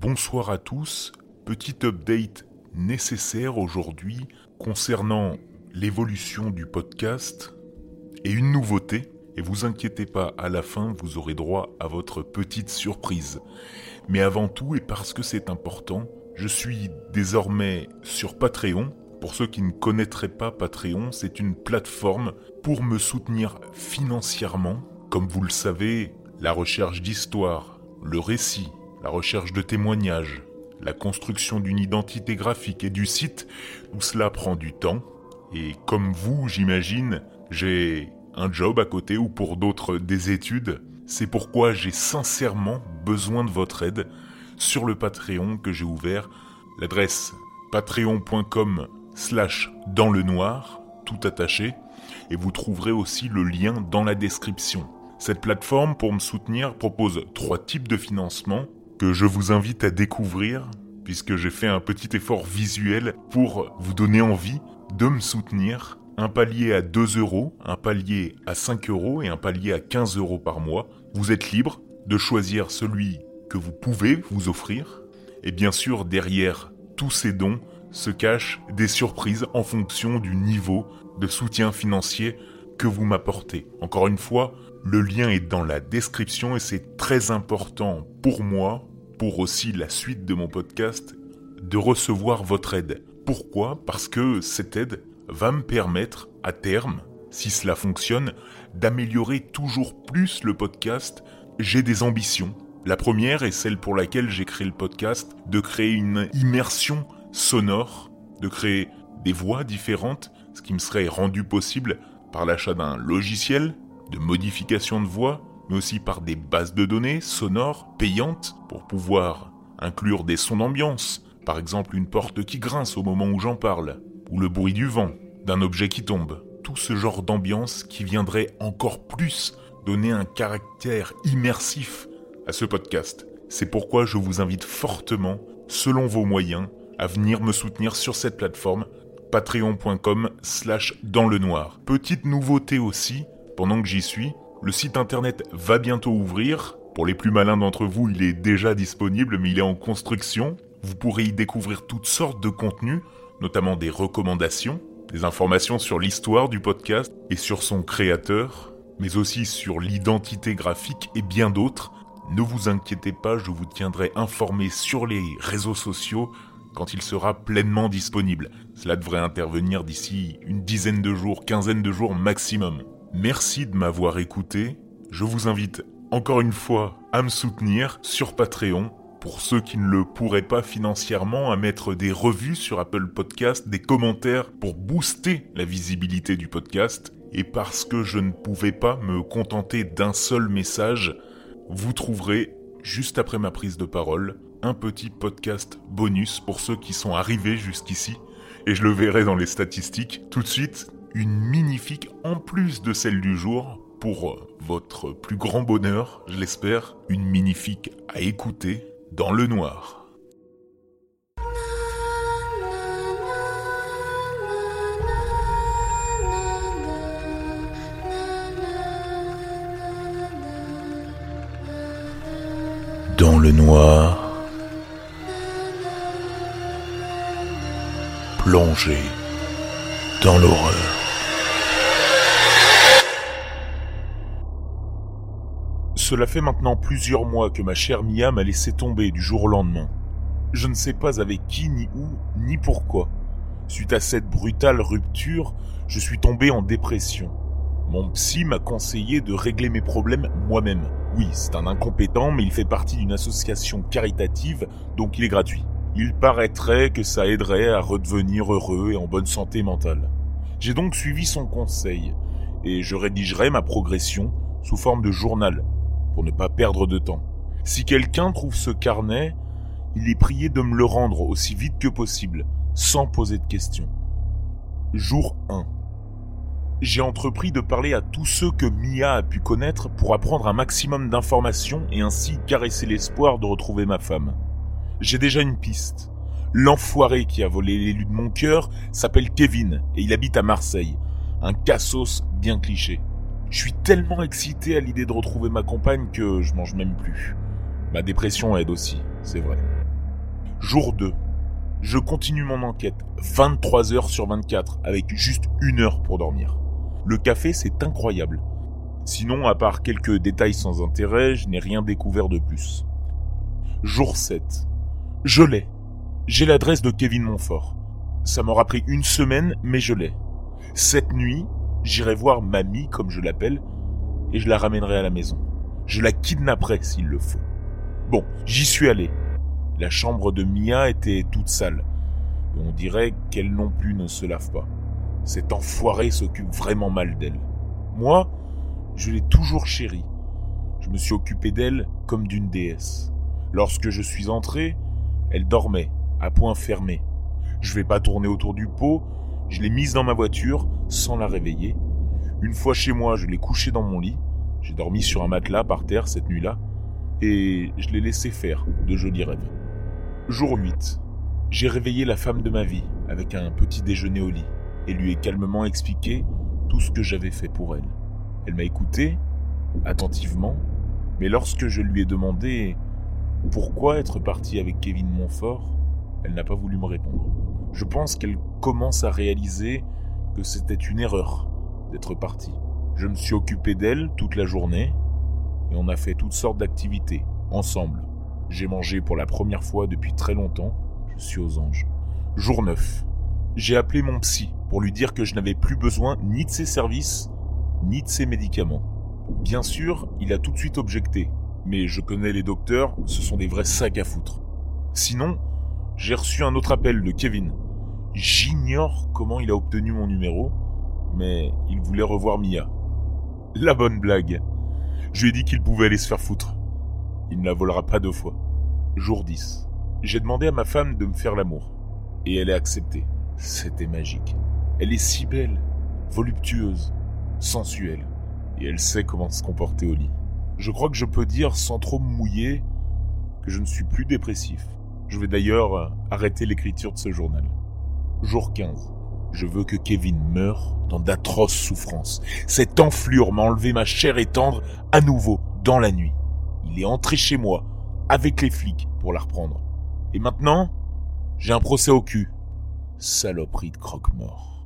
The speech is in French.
Bonsoir à tous. Petit update nécessaire aujourd'hui concernant l'évolution du podcast et une nouveauté. Et vous inquiétez pas, à la fin, vous aurez droit à votre petite surprise. Mais avant tout, et parce que c'est important, je suis désormais sur Patreon. Pour ceux qui ne connaîtraient pas Patreon, c'est une plateforme pour me soutenir financièrement. Comme vous le savez, la recherche d'histoire, le récit, la recherche de témoignages, la construction d'une identité graphique et du site, tout cela prend du temps. Et comme vous, j'imagine, j'ai un job à côté ou pour d'autres des études. C'est pourquoi j'ai sincèrement besoin de votre aide sur le Patreon que j'ai ouvert. L'adresse patreon.com slash dans le noir, tout attaché, et vous trouverez aussi le lien dans la description. Cette plateforme, pour me soutenir, propose trois types de financement que je vous invite à découvrir puisque j'ai fait un petit effort visuel pour vous donner envie de me soutenir. Un palier à 2 euros, un palier à 5 euros et un palier à 15 euros par mois. Vous êtes libre de choisir celui que vous pouvez vous offrir. Et bien sûr, derrière tous ces dons se cachent des surprises en fonction du niveau de soutien financier que vous m'apportez. Encore une fois, le lien est dans la description et c'est très important pour moi pour aussi la suite de mon podcast, de recevoir votre aide. Pourquoi? Parce que cette aide va me permettre, à terme, si cela fonctionne, d'améliorer toujours plus le podcast. J'ai des ambitions. La première est celle pour laquelle j'ai créé le podcast, de créer une immersion sonore, de créer des voix différentes, ce qui me serait rendu possible par l'achat d'un logiciel de modification de voix, mais aussi par des bases de données sonores payantes pour pouvoir inclure des sons d'ambiance, par exemple une porte qui grince au moment où j'en parle, ou le bruit du vent, d'un objet qui tombe. Tout ce genre d'ambiance qui viendrait encore plus donner un caractère immersif à ce podcast. C'est pourquoi je vous invite fortement, selon vos moyens, à venir me soutenir sur cette plateforme patreon.com slash dans le noir. Petite nouveauté aussi, pendant que j'y suis, le site internet va bientôt ouvrir. Pour les plus malins d'entre vous, il est déjà disponible, mais il est en construction. Vous pourrez y découvrir toutes sortes de contenus, notamment des recommandations, des informations sur l'histoire du podcast et sur son créateur, mais aussi sur l'identité graphique et bien d'autres. Ne vous inquiétez pas, je vous tiendrai informé sur les réseaux sociaux quand il sera pleinement disponible. Cela devrait intervenir d'ici une dizaine de jours, quinzaine de jours maximum. Merci de m'avoir écouté. Je vous invite encore une fois à me soutenir sur Patreon. Pour ceux qui ne le pourraient pas financièrement, à mettre des revues sur Apple Podcast, des commentaires pour booster la visibilité du podcast. Et parce que je ne pouvais pas me contenter d'un seul message, vous trouverez, juste après ma prise de parole, un petit podcast bonus pour ceux qui sont arrivés jusqu'ici. Et je le verrai dans les statistiques. Tout de suite, une minifique en plus de celle du jour pour votre plus grand bonheur, je l'espère, une minifique à écouter dans le noir. Dans le noir, plongé dans l'horreur. Cela fait maintenant plusieurs mois que ma chère Mia m'a laissé tomber du jour au lendemain. Je ne sais pas avec qui, ni où, ni pourquoi. Suite à cette brutale rupture, je suis tombé en dépression. Mon psy m'a conseillé de régler mes problèmes moi-même. Oui, c'est un incompétent, mais il fait partie d'une association caritative, donc il est gratuit. Il paraîtrait que ça aiderait à redevenir heureux et en bonne santé mentale. J'ai donc suivi son conseil, et je rédigerai ma progression sous forme de journal, pour ne pas perdre de temps. Si quelqu'un trouve ce carnet, il est prié de me le rendre aussi vite que possible, sans poser de questions. Jour 1. J'ai entrepris de parler à tous ceux que Mia a pu connaître pour apprendre un maximum d'informations et ainsi caresser l'espoir de retrouver ma femme. J'ai déjà une piste. L'enfoiré qui a volé l'élu de mon cœur s'appelle Kevin et il habite à Marseille. Un cassos bien cliché. Je suis tellement excité à l'idée de retrouver ma compagne que je mange même plus. Ma dépression aide aussi, c'est vrai. Jour 2. Je continue mon enquête 23 heures sur 24 avec juste une heure pour dormir. Le café, c'est incroyable. Sinon, à part quelques détails sans intérêt, je n'ai rien découvert de plus. Jour 7. Je l'ai. J'ai l'adresse de Kevin Montfort. Ça m'aura pris une semaine, mais je l'ai. Cette nuit, j'irai voir mamie, comme je l'appelle, et je la ramènerai à la maison. Je la kidnapperai s'il le faut. Bon, j'y suis allé. La chambre de Mia était toute sale. Et on dirait qu'elle non plus ne se lave pas. Cet enfoiré s'occupe vraiment mal d'elle. Moi, je l'ai toujours chérie. Je me suis occupé d'elle comme d'une déesse. Lorsque je suis entré, elle dormait, à point fermé. Je vais pas tourner autour du pot, je l'ai mise dans ma voiture sans la réveiller. Une fois chez moi, je l'ai couchée dans mon lit. J'ai dormi sur un matelas par terre cette nuit-là et je l'ai laissé faire de jolis rêves. Jour 8. J'ai réveillé la femme de ma vie avec un petit déjeuner au lit et lui ai calmement expliqué tout ce que j'avais fait pour elle. Elle m'a écouté, attentivement, mais lorsque je lui ai demandé pourquoi être parti avec Kevin Montfort, elle n'a pas voulu me répondre. Je pense qu'elle commence à réaliser que c'était une erreur d'être parti. Je me suis occupé d'elle toute la journée et on a fait toutes sortes d'activités ensemble. J'ai mangé pour la première fois depuis très longtemps. Je suis aux anges. Jour 9. J'ai appelé mon psy pour lui dire que je n'avais plus besoin ni de ses services, ni de ses médicaments. Bien sûr, il a tout de suite objecté, mais je connais les docteurs, ce sont des vrais sacs à foutre. Sinon, j'ai reçu un autre appel de Kevin. J'ignore comment il a obtenu mon numéro, mais il voulait revoir Mia. La bonne blague. Je lui ai dit qu'il pouvait aller se faire foutre. Il ne la volera pas deux fois. Jour 10. J'ai demandé à ma femme de me faire l'amour. Et elle a accepté. C'était magique. Elle est si belle, voluptueuse, sensuelle. Et elle sait comment se comporter au lit. Je crois que je peux dire, sans trop me mouiller, que je ne suis plus dépressif. Je vais d'ailleurs arrêter l'écriture de ce journal. Jour 15. Je veux que Kevin meure dans d'atroces souffrances. Cette enflure m'a enlevé ma chair et tendre à nouveau dans la nuit. Il est entré chez moi avec les flics pour la reprendre. Et maintenant, j'ai un procès au cul. Saloperie de croque-mort.